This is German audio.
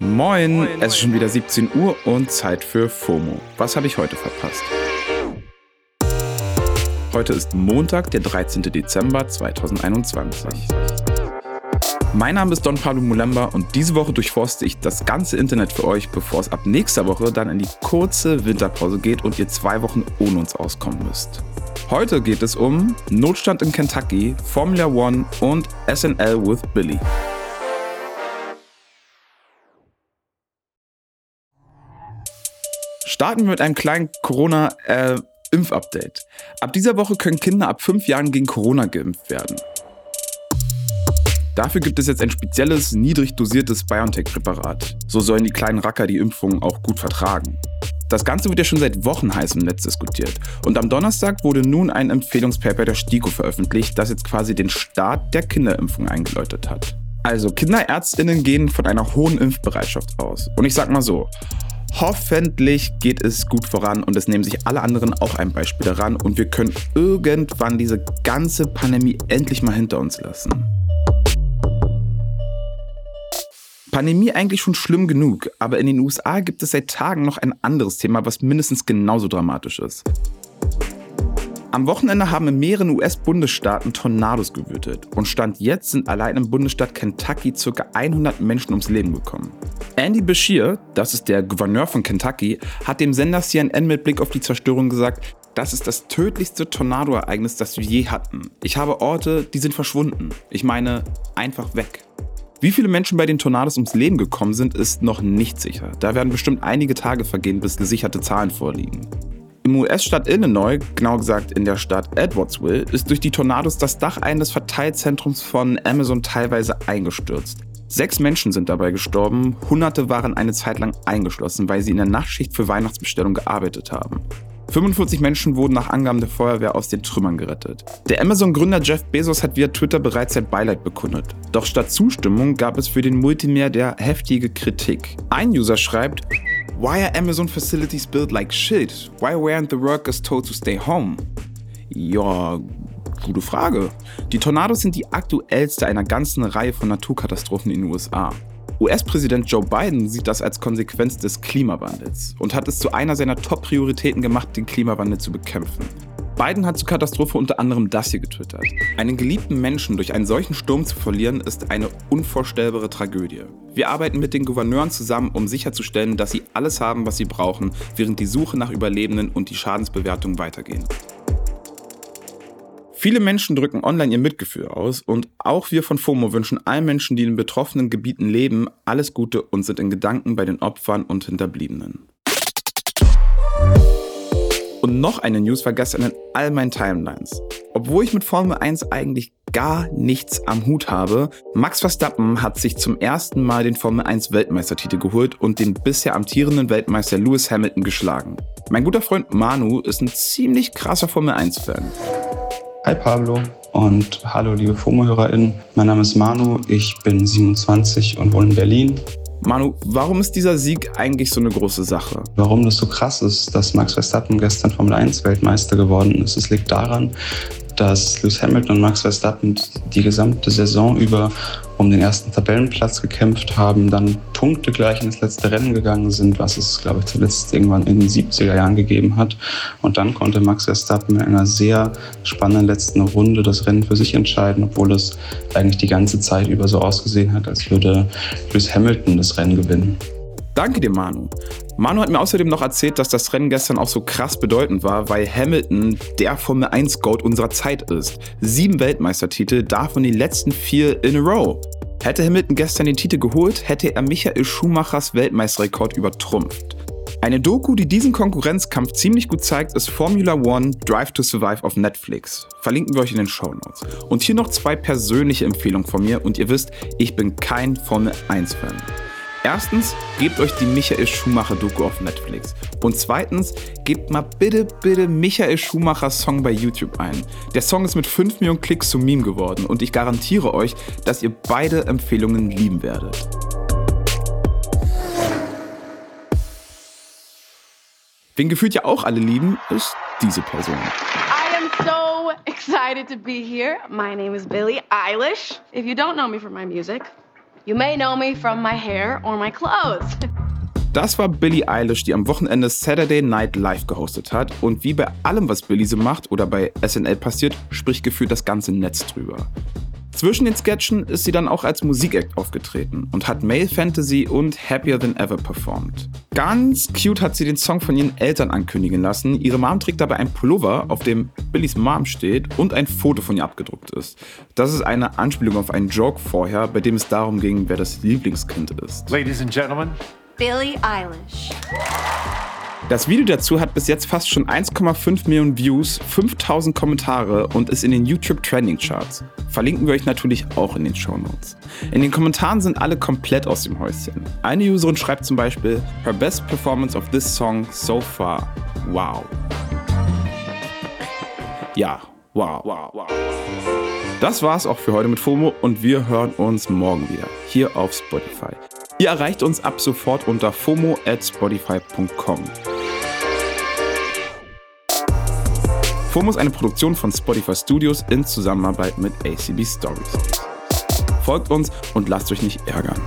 Moin, es ist schon wieder 17 Uhr und Zeit für FOMO. Was habe ich heute verpasst? Heute ist Montag, der 13. Dezember 2021. Mein Name ist Don Pablo Mulemba und diese Woche durchforste ich das ganze Internet für euch, bevor es ab nächster Woche dann in die kurze Winterpause geht und ihr zwei Wochen ohne uns auskommen müsst. Heute geht es um Notstand in Kentucky, Formula One und SNL with Billy. Starten wir mit einem kleinen Corona-Impfupdate. Ab dieser Woche können Kinder ab fünf Jahren gegen Corona geimpft werden. Dafür gibt es jetzt ein spezielles, niedrig dosiertes BioNTech-Präparat. So sollen die kleinen Racker die Impfung auch gut vertragen. Das Ganze wird ja schon seit Wochen heiß im Netz diskutiert. Und am Donnerstag wurde nun ein Empfehlungspaper der STIKO veröffentlicht, das jetzt quasi den Start der Kinderimpfung eingeläutet hat. Also Kinderärztinnen gehen von einer hohen Impfbereitschaft aus. Und ich sag mal so, Hoffentlich geht es gut voran und es nehmen sich alle anderen auch ein Beispiel daran und wir können irgendwann diese ganze Pandemie endlich mal hinter uns lassen. Pandemie eigentlich schon schlimm genug, aber in den USA gibt es seit Tagen noch ein anderes Thema, was mindestens genauso dramatisch ist. Am Wochenende haben in mehreren US-Bundesstaaten Tornados gewütet und Stand jetzt sind allein im Bundesstaat Kentucky ca. 100 Menschen ums Leben gekommen. Andy Beshear, das ist der Gouverneur von Kentucky, hat dem Sender CNN mit Blick auf die Zerstörung gesagt, das ist das tödlichste Tornadoereignis, das wir je hatten. Ich habe Orte, die sind verschwunden. Ich meine, einfach weg. Wie viele Menschen bei den Tornados ums Leben gekommen sind, ist noch nicht sicher. Da werden bestimmt einige Tage vergehen, bis gesicherte Zahlen vorliegen. Im US-Staat Illinois, genau gesagt in der Stadt Edwardsville, ist durch die Tornados das Dach eines Verteilzentrums von Amazon teilweise eingestürzt. Sechs Menschen sind dabei gestorben, Hunderte waren eine Zeit lang eingeschlossen, weil sie in der Nachtschicht für Weihnachtsbestellung gearbeitet haben. 45 Menschen wurden nach Angaben der Feuerwehr aus den Trümmern gerettet. Der Amazon-Gründer Jeff Bezos hat via Twitter bereits sein Beileid bekundet. Doch statt Zustimmung gab es für den Multimilliardär heftige Kritik. Ein User schreibt, Why are Amazon facilities built like shit? Why weren't the workers told to stay home? Ja, gute Frage. Die Tornados sind die aktuellste einer ganzen Reihe von Naturkatastrophen in den USA. US-Präsident Joe Biden sieht das als Konsequenz des Klimawandels und hat es zu einer seiner Top-Prioritäten gemacht, den Klimawandel zu bekämpfen. Biden hat zur Katastrophe unter anderem das hier getwittert. Einen geliebten Menschen durch einen solchen Sturm zu verlieren, ist eine unvorstellbare Tragödie. Wir arbeiten mit den Gouverneuren zusammen, um sicherzustellen, dass sie alles haben, was sie brauchen, während die Suche nach Überlebenden und die Schadensbewertung weitergehen. Viele Menschen drücken online ihr Mitgefühl aus und auch wir von FOMO wünschen allen Menschen, die in betroffenen Gebieten leben, alles Gute und sind in Gedanken bei den Opfern und Hinterbliebenen. Und noch eine News war gestern in all meinen Timelines. Obwohl ich mit Formel 1 eigentlich gar nichts am Hut habe, Max Verstappen hat sich zum ersten Mal den Formel 1 Weltmeistertitel geholt und den bisher amtierenden Weltmeister Lewis Hamilton geschlagen. Mein guter Freund Manu ist ein ziemlich krasser Formel 1-Fan. Hi Pablo und hallo liebe FOMO-HörerInnen. Mein Name ist Manu, ich bin 27 und wohne in Berlin. Manu, warum ist dieser Sieg eigentlich so eine große Sache? Warum das so krass ist, dass Max Verstappen gestern Formel 1 Weltmeister geworden ist, es liegt daran, dass Lewis Hamilton und Max Verstappen die gesamte Saison über um den ersten Tabellenplatz gekämpft haben, dann Punkte gleich ins letzte Rennen gegangen sind, was es, glaube ich, zuletzt irgendwann in den 70er Jahren gegeben hat. Und dann konnte Max Verstappen in einer sehr spannenden letzten Runde das Rennen für sich entscheiden, obwohl es eigentlich die ganze Zeit über so ausgesehen hat, als würde Lewis Hamilton das Rennen gewinnen. Danke dir, Manu. Manu hat mir außerdem noch erzählt, dass das Rennen gestern auch so krass bedeutend war, weil Hamilton der Formel 1 Goat unserer Zeit ist. Sieben Weltmeistertitel, davon die letzten vier in a row. Hätte Hamilton gestern den Titel geholt, hätte er Michael Schumachers Weltmeisterrekord übertrumpft. Eine Doku, die diesen Konkurrenzkampf ziemlich gut zeigt, ist Formula One Drive to Survive auf Netflix. Verlinken wir euch in den Show Notes. Und hier noch zwei persönliche Empfehlungen von mir und ihr wisst, ich bin kein Formel 1 Fan. Erstens, gebt euch die Michael Schumacher-Doku auf Netflix. Und zweitens, gebt mal bitte, bitte Michael Schumachers Song bei YouTube ein. Der Song ist mit 5 Millionen Klicks zum Meme geworden und ich garantiere euch, dass ihr beide Empfehlungen lieben werdet. Wen gefühlt ja auch alle lieben, ist diese Person. I am so excited to be here. My name is Billie Eilish. If you don't know me from my music, You may know me from my hair or my clothes. Das war Billie Eilish, die am Wochenende Saturday Night Live gehostet hat. Und wie bei allem, was Billie so macht oder bei SNL passiert, spricht gefühlt das ganze Netz drüber. Zwischen den Sketchen ist sie dann auch als Musikact aufgetreten und hat Male Fantasy und Happier Than Ever performt. Ganz cute hat sie den Song von ihren Eltern ankündigen lassen. Ihre Mom trägt dabei ein Pullover, auf dem Billies Mom steht und ein Foto von ihr abgedruckt ist. Das ist eine Anspielung auf einen Joke vorher, bei dem es darum ging, wer das Lieblingskind ist. Ladies and gentlemen, Billie Eilish. Das Video dazu hat bis jetzt fast schon 1,5 Millionen Views, 5000 Kommentare und ist in den YouTube Trending Charts. Verlinken wir euch natürlich auch in den Show Notes. In den Kommentaren sind alle komplett aus dem Häuschen. Eine Userin schreibt zum Beispiel, Her best performance of this song so far. Wow. Ja, wow, wow, wow. Das war's auch für heute mit FOMO und wir hören uns morgen wieder hier auf Spotify. Ihr erreicht uns ab sofort unter FOMO at Spotify.com. FOMO ist eine Produktion von Spotify Studios in Zusammenarbeit mit ACB Stories. Folgt uns und lasst euch nicht ärgern.